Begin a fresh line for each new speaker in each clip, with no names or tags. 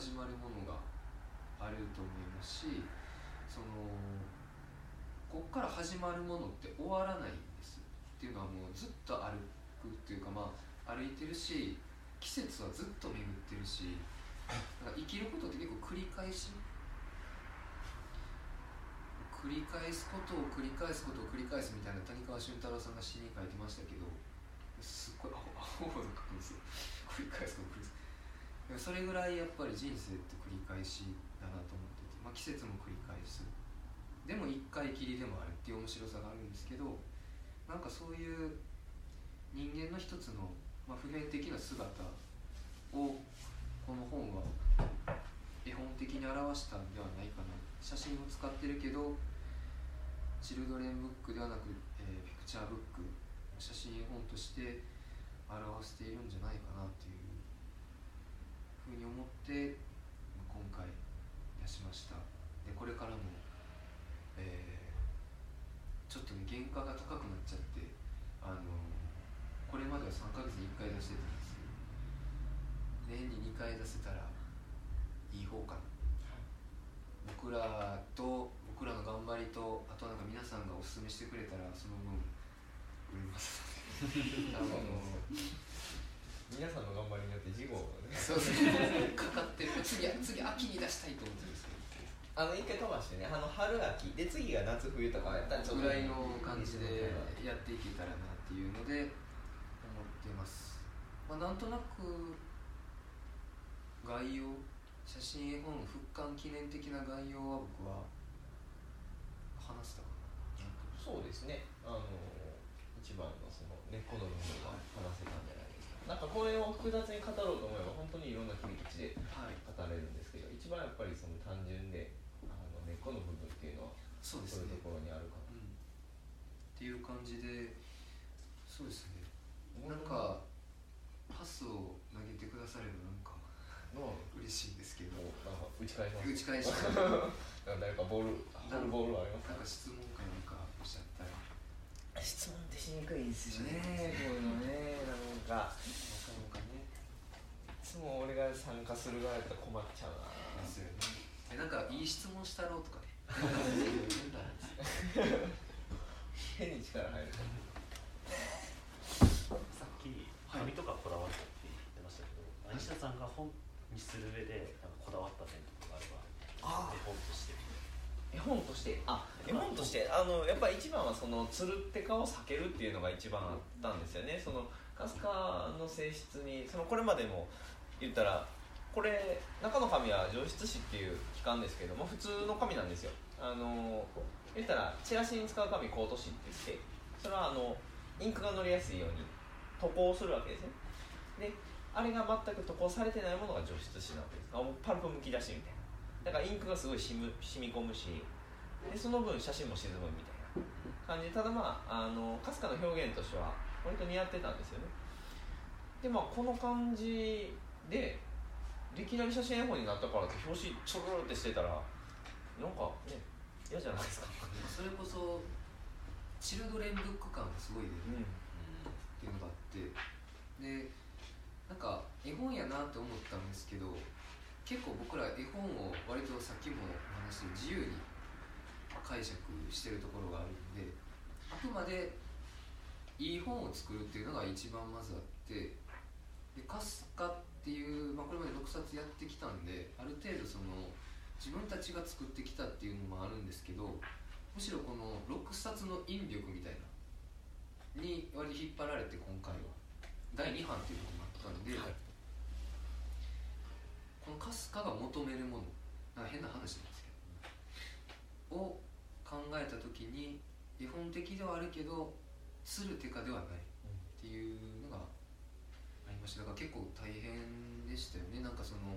始まるものがあると思いますしそのこっから始まるものって終わらないんですっていうのはもうずっと歩くっていうかまあ歩いてるし季節はずっと巡ってるしなんか生きることって結構繰り返し？繰り返すことを繰り返すことを繰り返すみたいな谷川俊太郎さんが詩に書いてましたけどすっごいアホアホほど書くんですよ。繰り返すこと繰り返す。それぐらいやっぱり人生って繰り返しだなと思ってて、まあ、季節も繰り返す。でも一回きりでもあるっていう面白さがあるんですけどなんかそういう人間の一つの、まあ、普遍的な姿をこの本は絵本的に表したんではないかな。写真を使ってるけどチルドレンブックではなく、えー、ピクチャーブック写真絵本として表しているんじゃないかなというふうに思って今回出しました。でこれからも、えー、ちょっとね原価が高くなっちゃってあのこれまでは3ヶ月に1回出してたんですけど年に2回出せたらいい方かな。僕らと僕らの頑張りとあとなんか皆さんがおすすめしてくれたらその分売れます あの
皆さんの頑張りによって事後がね。
そうですね。かかってる次次秋に出したいと思ってるんですけ
あの一回飛ばしてねあの春秋。で次が夏冬とかやったらちょっと
ど。ぐらいの感じでやっていけたらなっていうので思ってます、まあ、なんとなく概要写真絵本復刊記念的な概要は僕は話したかな。
そうですね。あの一番のその根っこの部分が話せたなんかこれを複雑に語ろうと思えば本当にいろんな切り口で
はい。
語れるんですけど一番やっぱりその単純であの根っこの部分っていうのは
そうですね。
そういうところにあるか
うん。っていう感じでそうですね。
な
なんかパスを投げてくださればなんか
の
嬉しいんですけど。
打ち返します。
打ち返し。
なんか誰かボールボールボールありますか？
なんか質問かなんかおっしゃったら
質問ってしにくいんです
よね
こういうのねなんか。
なかなかね
いつも俺が参加する側やったら困っちゃうな。
ですよね。えなんかいい質問したろうとかね。
変に力入る
さっき紙とかこだわるって言ってましたけど、西田さんが本にする上でなんかこだわった点とかがあれば
あ
絵本として
絵本として。あ絵本として。あのやっぱり一番はそのつるってかを避けるっていうのが一番あったんですよね。そのカスカの性質にそのこれまでも言ったらこれ中の紙は上質紙っていう機関ですけども普通の紙なんですよ。あの言ったらチラシに使う紙コート紙って言ってそれはあのインクが乗りやすいように塗装するわけですね。であれが全く塗装されてないものが除湿紙なわけです。あもうパルプむき出しみたいな。だからインクがすごい染む染み込むしでその分写真も沈むみたいな感じでただまああのかすかの表現としては割と似合ってたんですよね。でまあこの感じでいきなり写真絵本になったからって表紙ちょろろってしてたらなんかね嫌じゃないですか。
それこそチルドレンブック感がすごい出る。
うん。
っていうのがあって。でなんか絵本やなって思ったんですけど結構僕ら絵本を割とさっきもお話したように自由に解釈してるところがあるんであくまでいい本を作るっていうのが一番まずあってでカスカっていう、まあ、これまで6冊やってきたんである程度その自分たちが作ってきたっていうのもあるんですけどむしろこの6冊の引力みたいなに割と引っ張られて今回は。第2版っていうこともあったんで、このカスカが求めるものなんか変な話なんですけどを考えた時に絵本的ではあるけどする手かではないっていうのがありましただから結構大変でしたよねなんかその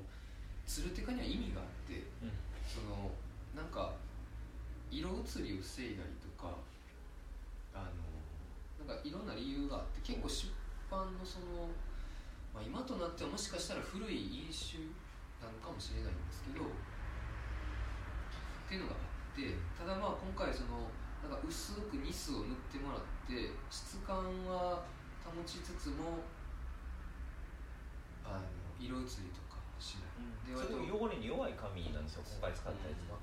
つる手かには意味があってそのなんか色移りを防いだりとかあのなんかいろんな理由があって結構出版のその、まあ、今となってはもしかしたら古い飲酒なのかもしれないんですけどっていうのがあってただまあ今回そのなんか薄くニスを塗ってもらって質感は保ちつつもあの色移りとかしない。で割と
それを弱い紙なんですよ今回使ったやつが、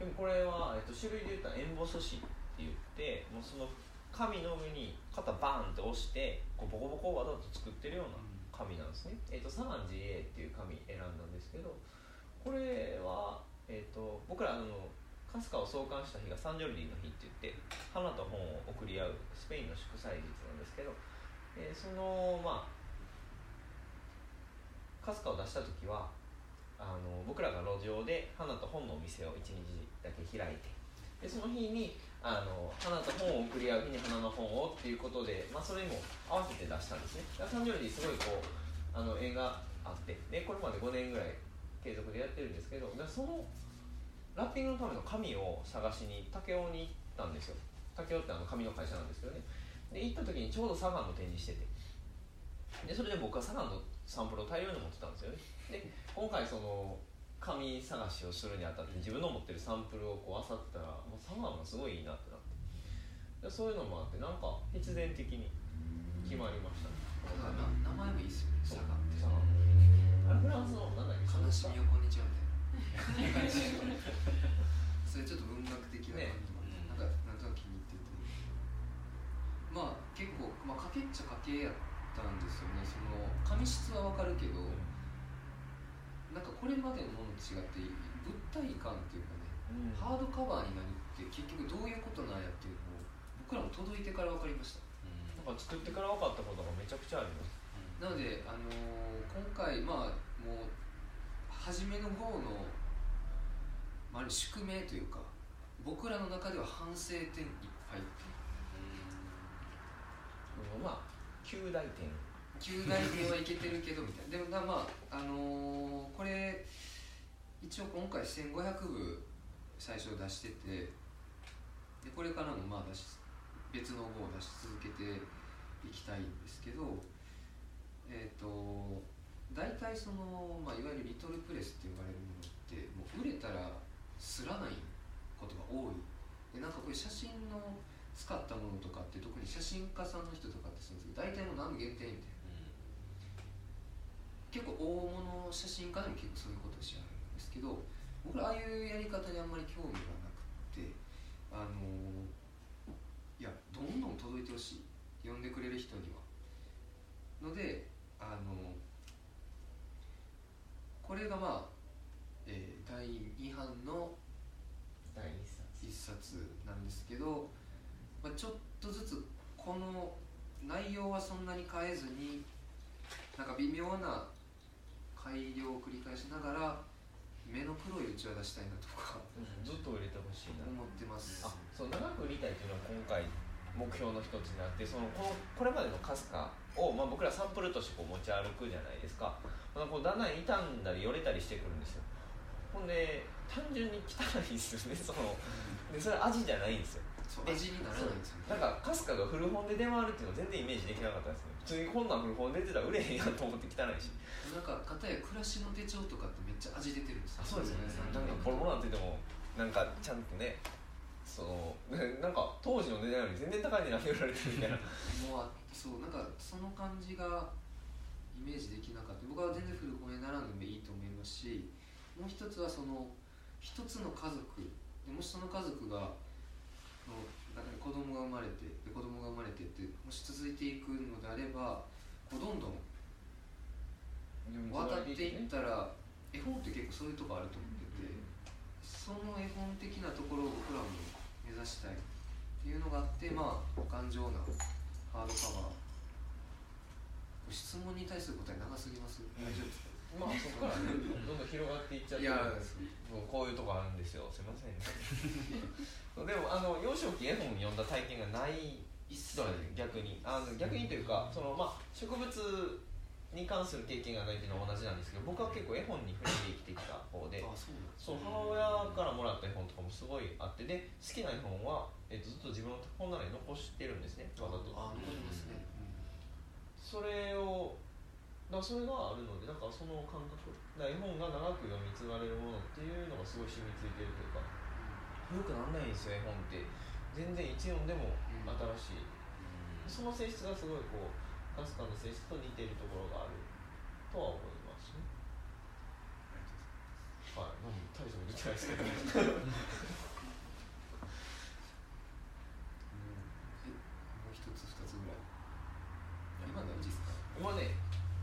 でもこれは、えっと、種類で言ったらエンボス紙って言ってもうその紙の上に肩バーンって押してこうボコボコわざと作ってるような紙なんですね、えっと、サラン GA っていう紙選んだんですけどこれは、えっと、僕らあのカスカを創刊した日がサンジョルディの日って言って花と本を送り合うスペインの祝祭日なんですけど、えーそのまあカスカを出した時はあの僕らが路上で花と本のお店を1日だけ開いてでその日にあの花と本を送り合う日に花の本をっていうことで、まあ、それにも合わせて出したんですね。だからサンジョルディすごいこうあの縁があってでこれまで5年ぐらい継続でやってるんですけどでそのラッピングのための紙を探しに武雄に行ったんですよ。武雄ってあの紙の会社なんですけどね。で行った時にちょうどサガンの展示してて。でそれで僕はサガンのサンプルを大量に持ってたんですよね。で今回その紙探しをするにあたって自分の持ってるサンプルをこう漁ったらもうサガンがすごいいいなってなって。でそういうのもあってなんか必然的に決まりましたね。
だからな名前もいいっすよね
そう。
サガンって。
フランスのなんだっけ？
悲しみをこんにちはみたいな。それちょっと文学的な感じもあって、なんかなんとなく気に入っててまあ結構、まあ、賭けっちゃ賭けやったんですよね。その紙質はわかるけど、なんかこれまでのものと違って物体感っていうかね
うん。
ハードカバーになるって結局どういうことなんやっていうのを僕らも届いてから分かりました。
なんか作ってから分かったことがめちゃくちゃあります
なので、あのー今回まあもう初めの方の、まあ、宿命というか僕らの中では反省点いっぱいっていう。
うん。まあ9大点
9大点はいけてるけどみたいな。でもなまああのーこれ一応今回1500部最初出しててでこれからもまあ出し別の号を出し続けていきたいんですけどえっ、と大体その、まあ、いわゆるリトルプレスって呼ばれるものってもう売れたらすらないことが多い。でなんかこういう写真の使ったものとかって特に写真家さんの人とかってそうですけど大体もう何限定みたいな。結構大物写真家でも結構そういうことをしはるんですけど僕らああいうやり方にあんまり興味がなくってあのいやどんどん届いてほしい呼んでくれる人には。のであのこれがまあ、えー第2版の
第一冊。
一冊なんですけど、まあ、ちょっとずつこの内容はそんなに変えずになんか微妙な改良を繰り返しながら目の黒いうちわ出したいなとか
ずっと入れてほしいな。
思ってます。
あそう長く売りたいっていうのは今回目標の一つになってそのこのこれまでのかすかを、まあ、僕らサンプルとしてこう持ち歩くじゃないですか。ほなこうだんだん傷んだりよれたりしてくるんですよ。ほんで単純に汚いんですよねその。でそれ味じゃないんですよ
味にならないんですよね
なんかかすかが古本で出回るっていうの全然イメージできなかったですね。普通にこんなん古本出てたら売れへんやんと思って汚いし。
なんか片や暮らしの手帳とかってめっちゃ味出てるんですよ。
なんかボロボロなんて言ってもなんかちゃんとねそのね なんか当時の値段より全然高い値段で売られてるみたいな。
もうあそうなんかその感じがイメージできなかった。僕は全然古本屋並んでもいいと思いますしもう一つはその一つの家族でもしその家族がの中に子供が生まれてで子供が生まれてってもし続いていくのであればこうどんどん渡っていったら絵本って結構そういうとこあると思っててその絵本的なところを僕らも目指したいっていうのがあってまあ頑丈なハードカバー。質問に対する答え長すぎます？大丈夫ですか？
まあそこからねどんどん広がっていっちゃって
いや
こういうとこあるんですよ。すいませんね。でもあの幼少期絵本読んだ体験がない人は逆に。あの逆にというかその、まあ、植物に関する経験がないっていうのは同じなんですけど僕は結構絵本に触れて生きてきた方で
あそう
母親からもらった絵本とかもすごいあってで好きな絵本は、えっとずっと自分の本棚に残してるんですねわざと。
あ残りますね、
それをだからそれがあるのでだからその感覚。だ絵本が長く読み継がれるものっていうのがすごい染みついてるというか。よくなんないんですよ絵本って。全然いつ読んでも新しい、その性質がすごいこうかすかの性質と似ているところがある。とは思いますね。
えもう一つ二つぐらい。今何時ですか？
今ね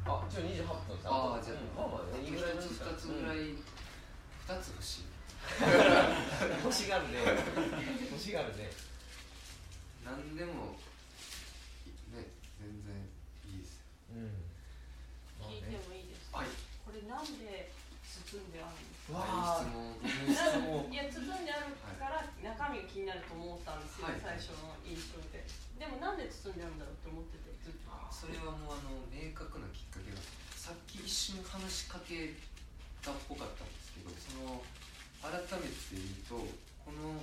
あ一応28分さ
ああじゃ
うん。まあまあね。いいぐらいの
一つ二つぐらい二つ欲しい。
欲しがるね。欲しがるね。
何でもね全然いいですよ。
うん。まあ
聞いて
ね
もいいですか、
はい。
これなんで包んであるんですか？
わあ。
質問
質問。
いや包んであるから中身が気になると思ったんですよ、
はい。
最初の印象で。でもなんで包んであるんだろうって思っててずっと。
それはもうあの明確なきさっき一瞬話しかけたっぽかったんですけどその改めて言うとこの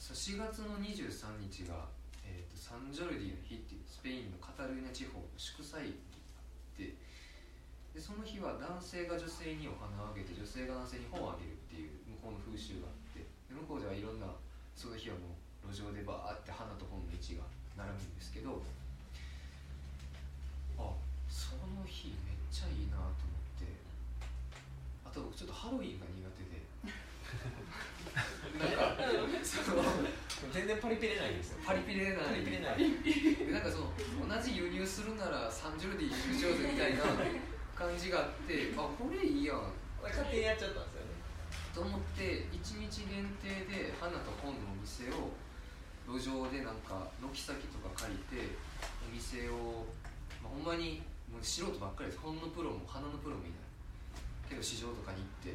4月の23日が、えー、とサンジョルディの日っていうスペインのカタルーニャ地方の祝祭日があってでその日は男性が女性にお花をあげて女性が男性に本をあげるっていう向こうの風習があってで向こうではいろんなその日はもう路上でバーって花と本の位置が並ぶんですけどあその日めっちゃいいなと思ってあと僕ちょっとハロウィンが苦手で。なんかその
全然パリピれないんですよ。
パリピレな
パリピれない。
でなんかその同じ輸入するならサンジョルディ優勝ぜみたいな感じがあってあこれいいやん。
勝手にやっちゃったんですよね。
と思って1日限定で花と本のお店を路上でなんか軒先とか借りてお店を、まあ、ほんまにもう素人ばっかりです。本のプロも花のプロもいないけど市場とかに行って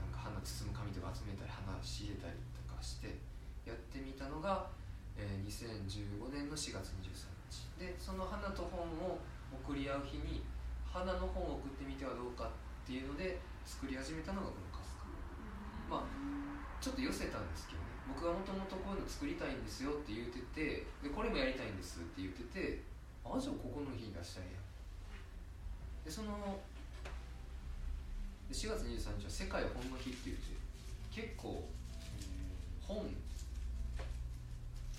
なんか花包む紙とか集めたり花仕入れたりとかしてやってみたのが、えー2015年の4月23日。でその花と本を送り合う日に花の本を送ってみてはどうかっていうので作り始めたのがこのカスカまあちょっと寄せたんですけどね。僕はもともとこういうの作りたいんですよって言っててでこれもやりたいんですって言っててあじゃあここの日に出したらええやでそので4月23日は世界本の日って言って結構本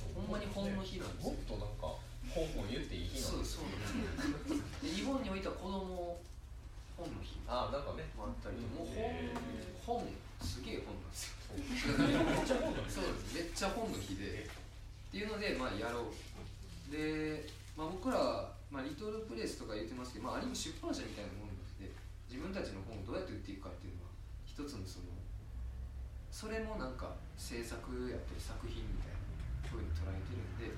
ほんまに本の日なんですよ。
もっとなんか本本言っていい日なんです
そうそうなんですで日本においては子供本の日。
あなんかね。
もあったりともう
へ
本本すげえ本なんですよ。
めっちゃ本なんです
そうです。めっちゃ本の日で。っていうのでまあやろう。で、まあ、僕ら、まあ、リトルプレイスとか言ってますけど、まあ、ある意味出版社みたいなもので自分たちの本をどうやって売っていくかっていうのは一つのそのそれもなんか制作やったり作品みたいなふうに捉えてるんで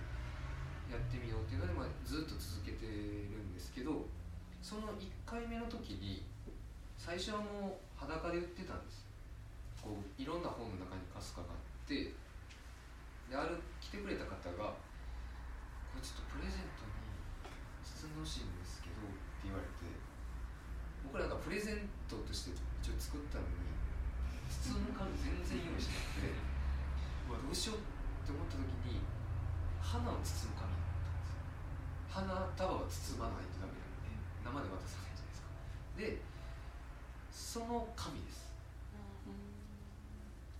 やってみようっていうので、まあ、ずっと続けてるんですけどその1回目の時に最初はもう裸で売ってたんですこういろんな本の中にカスカがあってである来てくれた方が「これちょっとプレゼントに包んでほしいんですけど」って言われて。レゼントとして一応作ったのに包む紙全然用意しなくてうわどうしようって思った時に花を包む紙だったん。ですよ花束は包まないとダメなん。で生で渡さないじゃないですかでその紙です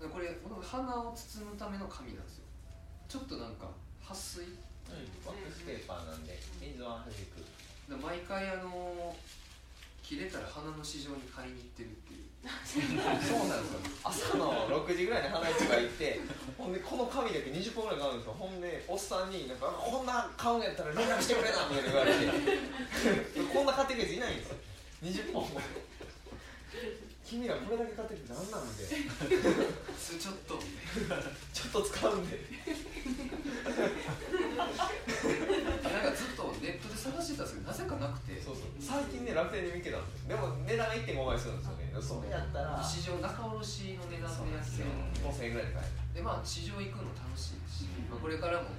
これ花を包むための紙なん。ですよちょっとなん。か撥水
うん。ワックスペーパーなん。で水ははじく
毎回あの切れたら花の市場に買いに行ってるっていう。
そうなんですよ。朝の6時ぐらいに花市場行ってほんでこの紙だけ20本ぐらい買うんですよ。ほんでおっさんになんか「こんな買うんやったら連絡してくれな」みたいな言われて。こんな買ってくるやついないんですよ。20本も。君らこれだけ買ってきて何なんで。
ちょっと。
ちょっと使うんで
なんかずっとネットで探してたんですけどなぜかなくて
そうそう。最近ね楽天で見つけたんですよ。でも値段が1.5倍するんですよね。それやったら。
市場仲卸の値段でやってる
5000円ぐらいで買える。
でまあ市場行くの楽しいですし、まあ、これからも、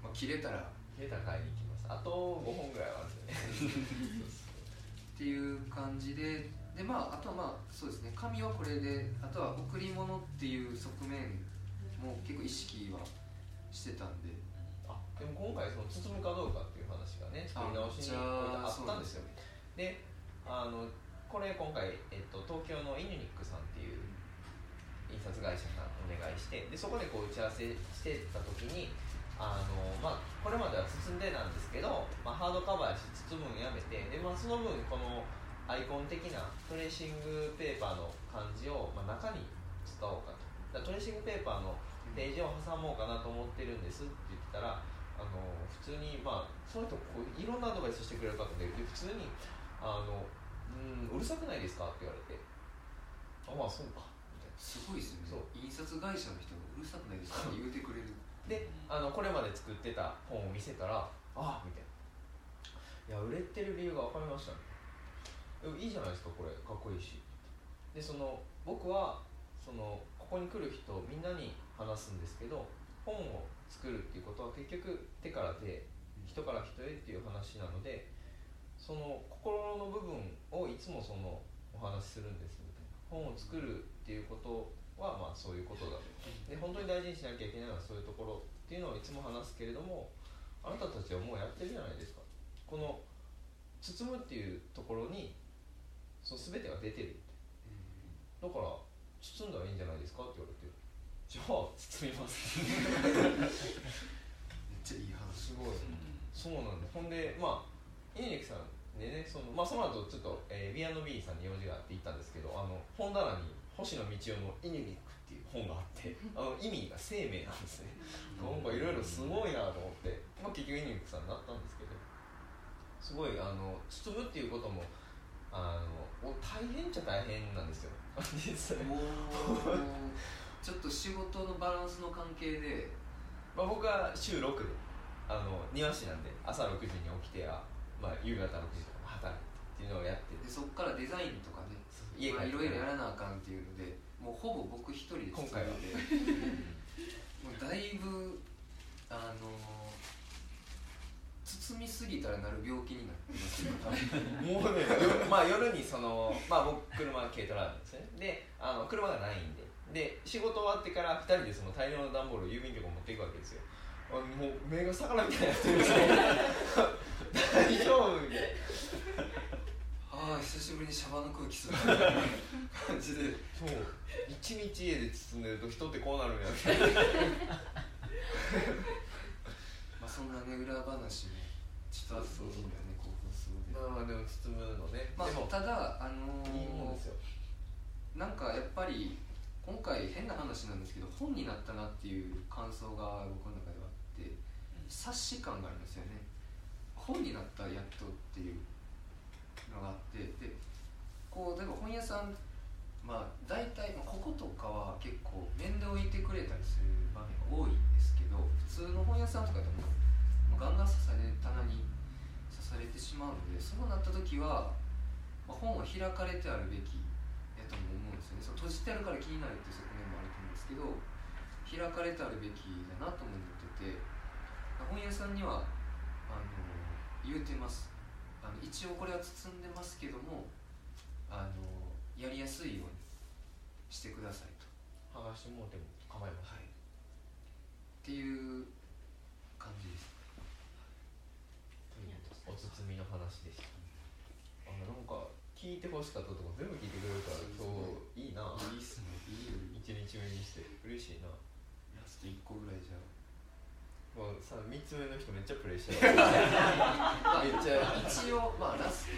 まあ、切れたら
消えたら買いに行きます。あと5本ぐらいはあるんですよね
っていう感じででまああとはまあそうですね。紙はこれであとは贈り物っていう側面も結構意識はしてたんで。
あでも今回その包むかどうかっていう話がね作り直しにあったんですよ。であのこれ今回、えっと、東京のイヌニックさんっていう印刷会社さんお願いしてでそこでこう打ち合わせしてた時にあの、まあ、これまでは包んでなんですけど、まあ、ハードカバーやし包むのやめてで、まあ、その分このアイコン的なトレーシングペーパーの感じを、まあ、中に使おうかと。だトレーシングペーパーのページを挟もうかなと思ってるんですって言ってたらあの普通にまあその人こういろんなアドバイスしてくれる方でで普通にあのうん「うるさくないですか?」って言われて「あまあそうか」みたいな。
すごいですよね。
そう。
印刷会社の人がうるさくないですかって言うてくれる。
であのこれまで作ってた本を見せたら「あ。あ」みたいな「いや売れてる理由が分かりましたね」えいいじゃないですかこれ。かっこいいし」でその僕はそのここに来る人みんなに話すんですけど本を作るっていうことは結局手から手人から人へっていう話なのでその心の部分をいつもそのお話しするんですみたいな。本を作るっていうことはまあそういうことだと。で本当に大事にしなきゃいけないのはそういうところっていうのをいつも話すけれどもあなたたちはもうやってるじゃないですか。この包むっていうところにその全てが出てるだから包んだらいいんじゃないですかって言われてじゃあ包みます。
めっちゃいい話。
すごい。そうなんでほんでまあイネニクさんでねその,、まあ、その後ちょっと、えー、B&B さんに用事があって行ったんですけどあの本棚に星野道夫の「イネニク」っていう本があってあの意味が生命なんですね。なんかいろいろすごいなと思って、まあ、結局イネニクさんになったんですけどすごいあの包むっていうこともあのお大変っちゃ大変なんですよ。実際
ちょっと仕事のバランスの関係で。
まあ、僕は週6であの庭師なんで朝6時に起きてあ、まあ、夕方6時とか働いてっていうのをやって
でそっからデザインとかね。
家帰って
まあいろいろやらなあかんっていうのでもうほぼ僕一人で
今回は。
もうだいぶあの包みすぎたらなる病気になってます。よ
もうね夜,、まあ、夜にその、まあ、僕車軽トラなんですね。であの車がないんでで仕事終わってから2人でその大量の段ボールを郵便局に持っていくわけですよ。あもう目が魚みたいになってる。んですよ大丈夫みたい
ああ久しぶりにシャバの空気感じで。
なそう。一日家で包んでると人ってこうなるんや
まあそんなね。裏話もちょっとあったんだよね興奮するので。
まあでも包むのね、
まあただあのー
いいもんですよ。
なんかやっぱり今回変な話なんですけど本になったなっていう感想が僕の中ではあって冊子感がありますよね。本になったやっとっていうのがあってでこう例えば本屋さんまあ大体、こことかは結構面倒いてくれたりする場面が多いんですけど普通の本屋さんとかでもガンガン刺され棚に刺されてしまうのでそうなった時は、まあ、本は開かれてあるべきとも思うんですよね。その閉じてあるから気になるっていう側面もあると思うんですけど開かれてあるべきだなとも思ってて本屋さんにはあの言うてます。あの一応これは包んでますけどもあのやりやすいようにしてくださいと、
剥がしてもうても構いません。
はい、っていう感じです。
お包みの話でしたあなんか聞いてほしかったとこ全部聞いてくれるから今日いいな。い
いっすねいいよ。
一日目にして。嬉しいな。
ラスト1個ぐらいじゃ
もうさ3つ目の人めっちゃプレッシャー。だ めっちゃ
一応まあラスト、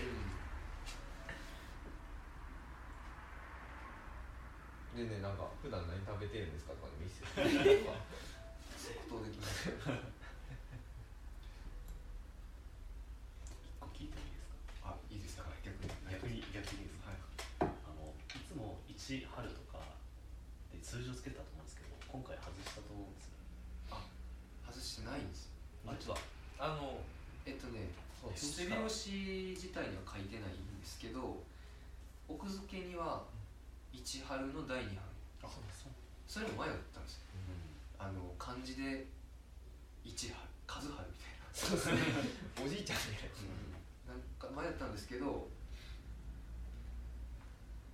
でねなんか普段何食べてるんですかとかでもいいっすよ。
即答できます
一個聞いてもいいですか
あいいですか逆に
逆に逆にです
はい
あのいつも1春とかで数字をつけてたと思うんですけど今回外したと思うんですよ
外してないんですよ
実はあの
えっとね
そう
背拍子自体には書いてないんですけど奥付けには一春の第二春
あそう。
それも迷ったんですよ。あの漢字で一春和春みたいな。
そうですね。おじいちゃんね
な。ん。か迷ったんですけど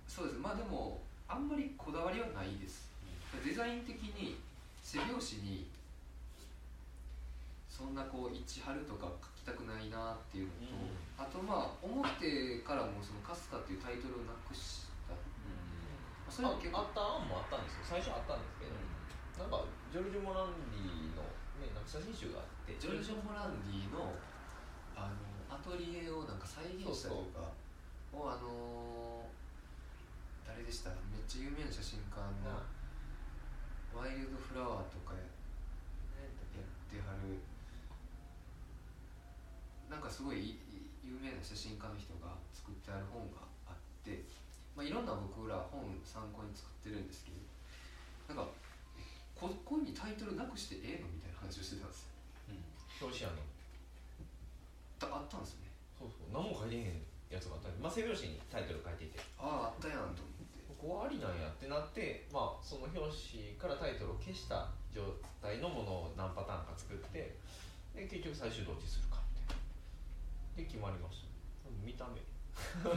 そうです。まあでもあんまりこだわりはないです。デザイン的に背拍子にそんなこう一春とか書きたくないなっていうのと、うん、あとまあからもその春日っていうタイトルをなくした。それは結構
あった案もあったんですよ。最初あったんですけど、うん、なんかジョルジュ・モランディの、ね、なんか写真集があって。
ジョルジュ・モランディのあのアトリエをなんか再現したというかをあのー、誰でした。めっちゃ有名な写真家の、ワイルドフラワーとかやってはるすごい有名な写真家の人が作ってある本があって、まあ、いろんな僕ら本参考に作ってるんですけどなんかここにタイトルなくしてええのみたいな話をしてたんですよ。
表紙やの？
だあったんですよね。
そうそう。何も書いてへんやつがあったまあ背表紙にタイトル書いていて。
あああったやんと思って。
ここはありなんやってなってまあその表紙からタイトルを消した状態のものを何パターンか作ってで結局最終どっちするで決まりました。見た目。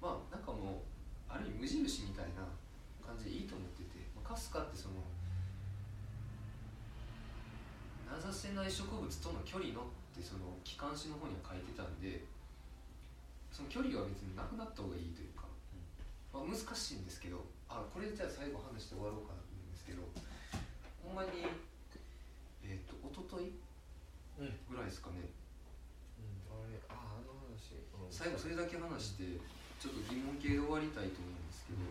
まあなんかもうある意味無印みたいな感じでいいと思ってて、まあ、かすかってその名指せない植物との距離のってその機関誌の方には書いてたんでその距離は別になくなった方がいいというか、まあ、難しいんですけどあこれじゃあ最後話して終わろうかなと思うんですけどほんまにえっ、と一昨日
うん、
ぐらいですかね。
うん
最後それだけ話してちょっと疑問系で終わりたいと思うんですけど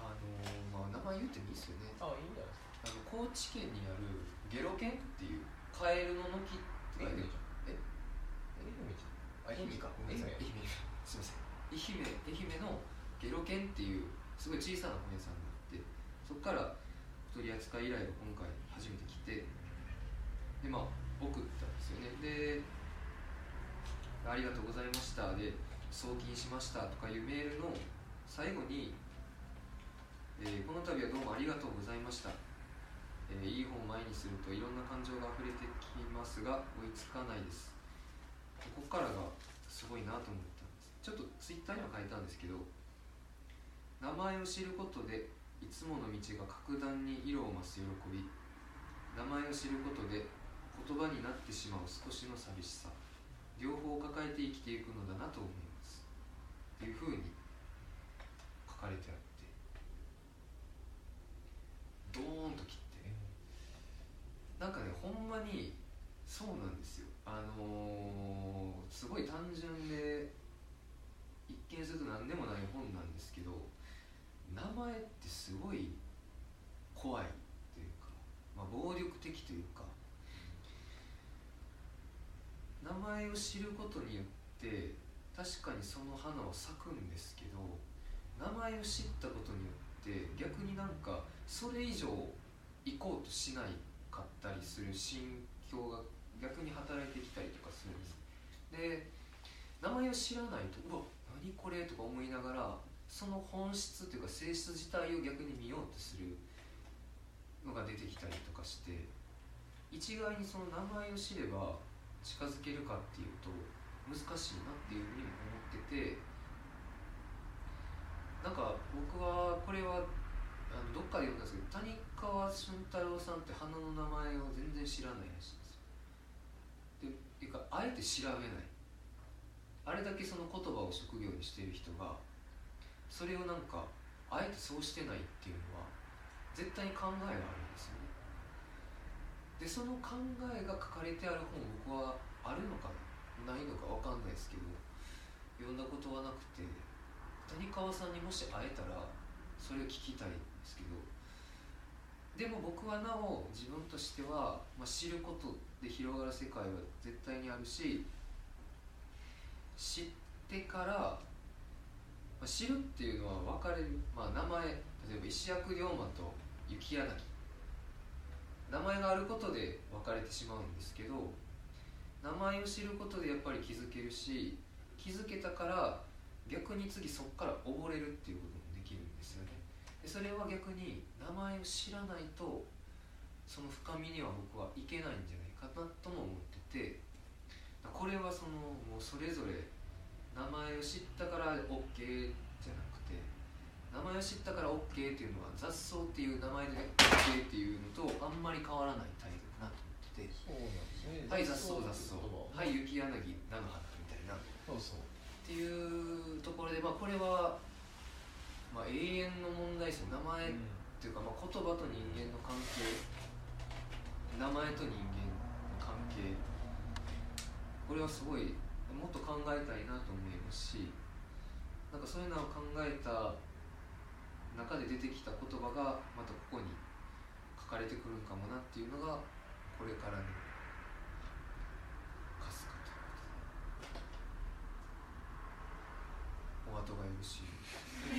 あのまあ名前言ってもいいですよね。
あいいんじゃないですか。
あの高知県にあるゲロケンっていうカエルの軒って書いてるえ
愛媛じゃん
愛媛。か愛媛。すいません。愛媛愛媛のゲロケンっていうすごい小さな本屋さんがあってそこから取り扱い依頼が今回初めて来てでまあ送ったんですよね。で「ありがとうございました」で「送金しました」とかいうメールの最後に、えーこの度はどうもありがとうございました」えーいい本を前にするといろんな感情が溢れてきますが追いつかないですここからがすごいなと思ったんです。ちょっとツイッターには書いたんですけど名前を知ることでいつもの道が格段に色を増す喜び名前を知ることで言葉になってしまう少しの寂しさ両方を抱えて生きていくのだなと思います。っていうふうに書かれてあって。ドーンと切って。なんかねほんまにそうなんですよ。あのーすごい単純で一見すると何でもない本なんですけど名前ってすごい怖いというか、まあ、暴力的というか名前を知ることによって確かにその花は咲くんですけど名前を知ったことによって逆になんかそれ以上行こうとしないかったりする心境が逆に働いてきたりとかするんです。で名前を知らないとうわ何これとか思いながらその本質というか性質自体を逆に見ようとするのが出てきたりとかして一概にその名前を知れば近づけるかっていうと難しいなっていうふうにも思っててなんか僕はこれはあのどっかで読んだんですけど谷川俊太郎さんって花の名前を全然知らないらしいんですよ。でていうかあえて調べない。あれだけその言葉を職業にしている人がそれをなんかあえてそうしてないっていうのは絶対に考えがあるんですよね。でその考えが書かれてある本僕はあるのかな？ないのかわかんないですけど読んだことはなくて谷川さんにもし会えたらそれを聞きたいんですけどでも僕はなお自分としては、まあ、知ることで広がる世界は絶対にあるし知ってから、まあ、知るっていうのは分かれる、まあ、名前例えば石役龍馬と雪柳名前があることで分かれてしまうんですけど名前を知ることでやっぱり気づけるし気づけたから逆に次そこから溺れるっていうこともできるんですよね。でそれは逆に名前を知らないとその深みには僕はいけないんじゃないかなとも思っててこれはそのもうそれぞれ名前を知ったから OK じゃなくて名前を知ったから OK っていうのは雑草っていう名前で OK っていうのとあんまり変わらない態度かなと思ってて。
そうなんですね。
はい雑草雑草。はい雪柳菜の花みたいな。っ
そうそう。
ていうところでまあこれは、まあ、永遠の問題ですよ。名前っていうか、まあ、言葉と人間の関係。名前と人間の関係。これはすごいもっと考えたいなと思いますしなんかそういうのを考えた中で出てきた言葉がまたここに書かれてくるんかもなっていうのがこれからの
かすかとお後がよろしい。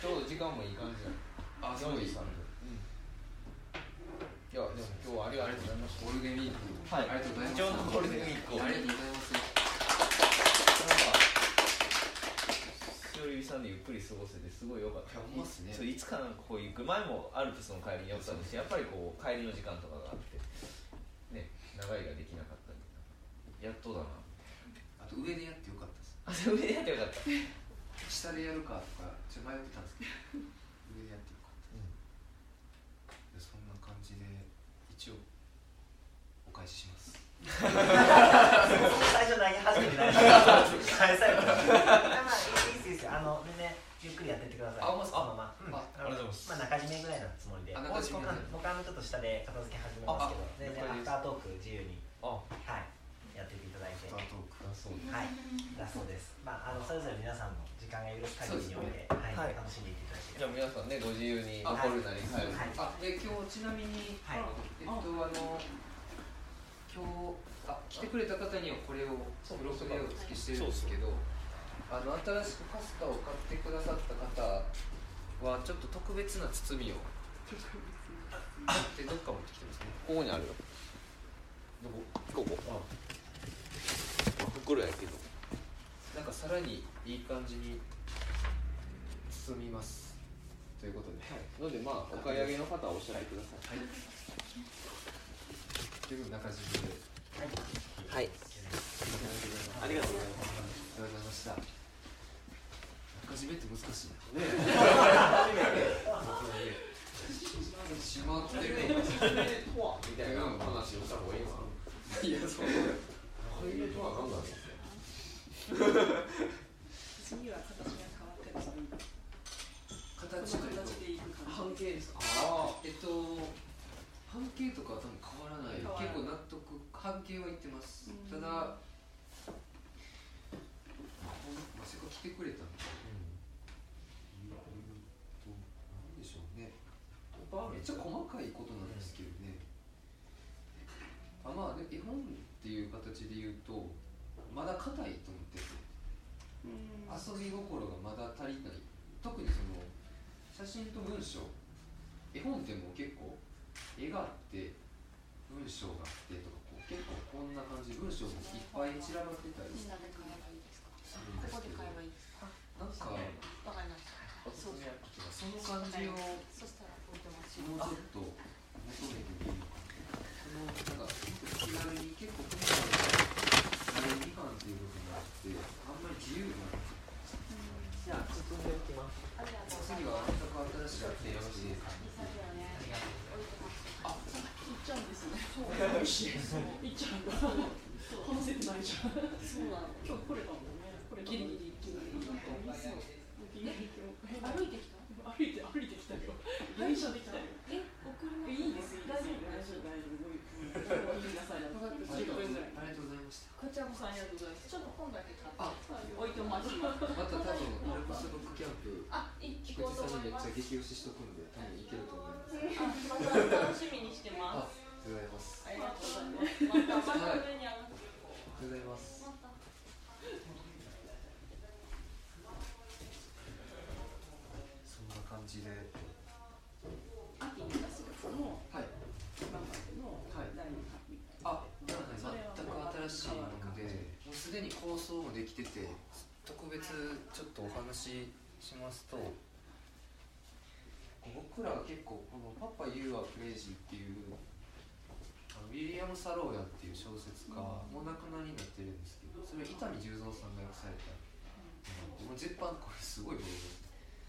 ちょうど時間もいい感じだ
あすごい、
うん、いやでも今日はありがとうございました。
ゴールデンウィーク、
はい、
ありがとうございます。
貴重なゴールデンウィーク
ありがとうございます。
過ごせてすごい良かった。
いやほんまっすね。
そういつかなんかこういう前もアルプスの帰りに寄ったん。ですけどやっぱりこう帰りの時間とかがあってね長いができなかったんでやっとだな。
あと上でやってよかったです。
あそれ上でやってよかった。
下でやるかとかちょっと迷ってたんですけど上でやってよかった。でそんな感じで一応お返しします。
最初投げ始めてない。返されたまあいいですいいです。よあの全然ゆっくりやってってください。
あほんまっすか？
そのまま、うん。
あ
ありがとうございます。
まあ中締めぐらいのつもりで。
あ中締め
うん僕はちょっと下で片付け始めますけど。全然アフタートーク自由に。
あ。
はい。やってていただいて。
スタートーク。
あそう
はい。だそうです。まああのそれぞれ皆さんの時間が許す限りにおいて、はい。
はい。
楽しんでいっていただけ
じゃあ皆さんねご自由に
あ
残るなり帰るなり
はい。
あで今日ちなみに、
はい。
えっとあの今日あ来てくれた方にはこれを
そう
ブログでお付けしてるんですけどあの新しくパスタを買ってくださった方はちょっと特別な包みを。でどっか持ってきてますね。
ここにあるよ。
どこ。
ここ。袋やけど。
なんかさらにいい感じに包みます。ということで、
のでまあお買い上げの方はおっしゃってください。
はい。という中締めで。
はいありがとうございます。
ありがとうございました中締めって難しいなしまってる
みたいな話をした方がいいです。か
いやそう
中入れとは何なんです。か
次は形が変わってる
形というと
形でいく感
半径です。か
ああ
えっと半径とかは多分変わらない。
変わらない。
結構納得半径はいってます。
うん。
ただまあせっかく来てくれたん。でなんでしょうね。めっちゃ細かいことなんですけどね、あまあね絵本っていう形で言うとまだ硬いと思ってて。
うん。
遊び心がまだ足りない。特にその写真と文章。絵本ってもう結構絵があって文章があってとかこう結構こんな感じ文章もいっぱい散らばってたりするんです
下で買えばいいですか
け
ここで
ど
買えばいい
なんか
か
おすすめはこちら
その感じをもうちょっと求めてみるそのなんか気軽に結構今回の第2版っていう部分があってあんまり自由がない
じゃあ包んでおきます
次は全く新しいアプリよろしいですか
いい作業ね置いてます
いっちゃうんです。ねそういっちゃうんだ話せてないじゃんそうなの今日来れたもんねこれギリギリギリギリギリギリ
歩いてきた
歩いて歩いてきたよ電車で来たよ
え送ります。
いいです。大丈夫大丈夫大丈夫ごめんなさいだと10分ぐらい
ありがとうございました
こちらこそありがとうございます。
ちょっと本だけ買って
あ
置いてます。
また多分アルプスブックキャンプ
あ行こうと思います。
ちゃ激推ししとくんで多分いけると思います。
楽しみにして
あ
ます
ありがとうございます
ありがとうございます
またまた上に上がっていこう
ありがとうございます
また
そんな感じで
秋に出すやつの
はい
今までの
はい
第二版みたい
あじゃあね全く新しいものでもうすでに構想もできてて。特別ちょっとお話ししますと僕らは結構この「パパ You are crazy」っていうあのウィリアム・サローヤっていう小説家、もう亡くなりになってるんですけどそれを伊丹十三さんが訳されたもう絶版これすごい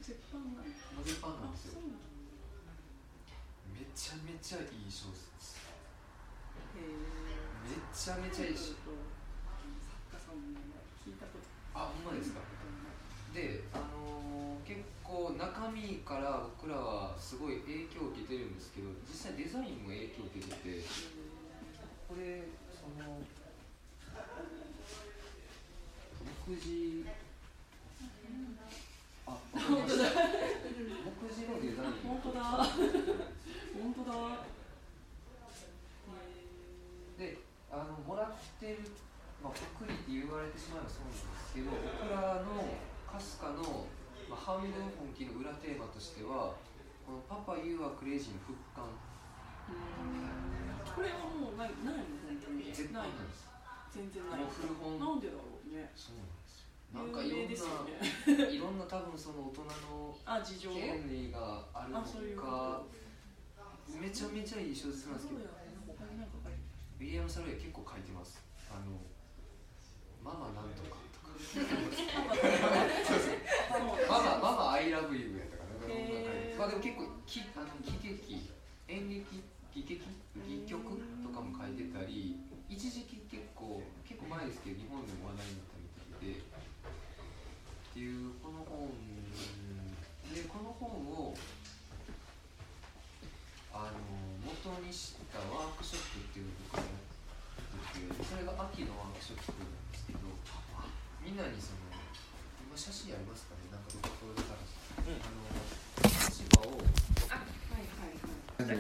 絶版なんだ。
もう絶版なんですよ。めちゃめちゃいい小説。めちゃめちゃいい。し
作家さんの名前聞いたこと。
あほんまですか。で、あのー結構中身から僕らはすごい影響を受けてるんですけど実際デザインも影響を受けててこれその目次あわかりました目次のデザイン
本当だ本当だ。へ
であのもらってるまあ、パクリって言われてしまえばそうなんですけどオクラのかすかの、まあ、半分本気の裏テーマとしてはこの「パパ You are crazy」の復刊。
これはもうないないの本当に。
絶対
ない
です。
全然ない。
もう古本。
なんでだろうね。
そうなんですよ。なんかいろん
有名ですよね。
な いろんな多分その大人の
あ事情
権利があるのか
と。
めちゃめちゃいい小説なんですけど。ウィリアム・サロイ結構書いてます。あのママなんとか。とか。ママママ I love you やったかなまあでも結構きあの喜劇演劇戯劇戯曲とかも書いてたり一時期結構結構前ですけど日本でも話題になったみたいでっていうこの本でこの本をあの元にしたワークショップっていうのを僕がやっててそれが秋のワークショップみんなにその今写真ありますかね？なんかどこで探して、あの落ち葉を
はいはいはい。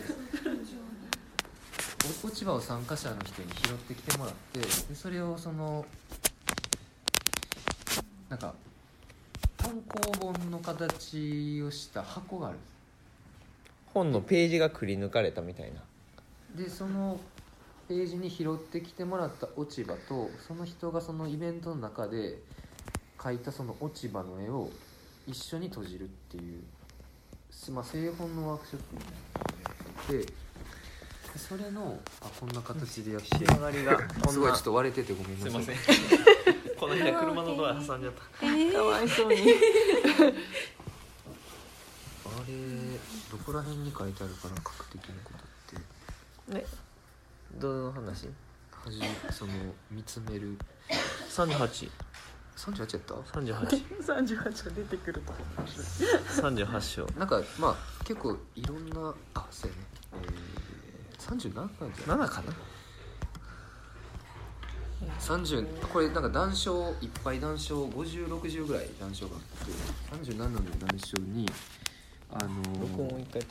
落ち葉を参加者の人に拾ってきてもらってでそれをそのなんか単行本の形をした箱がある
本のページがくり抜かれたみたいな。
でそのページに拾ってきてもらった落ち葉とその人がそのイベントの中で描いたその落ち葉の絵を一緒に閉じるっていう、すまあ、製本のワークショップみたいなのをやっててでそれのあこんな形でやって。
仕上がりが
すごいちょっと割れててごめんなさい。
すいませんこの間車のドア挟んじゃった
かわいそうに
あれどこら辺に書いてあるかな確的なことって。
ねどの話？
はじその見つめる。
38
38やった
？38
38が出てくると。
38章。
なんかまあ結構いろんなあそうやね。えー、37なんじゃな？い
7かな
？30これなんか談笑いっぱい談笑5060ぐらい談笑があって37の談笑にあのー
録音を一回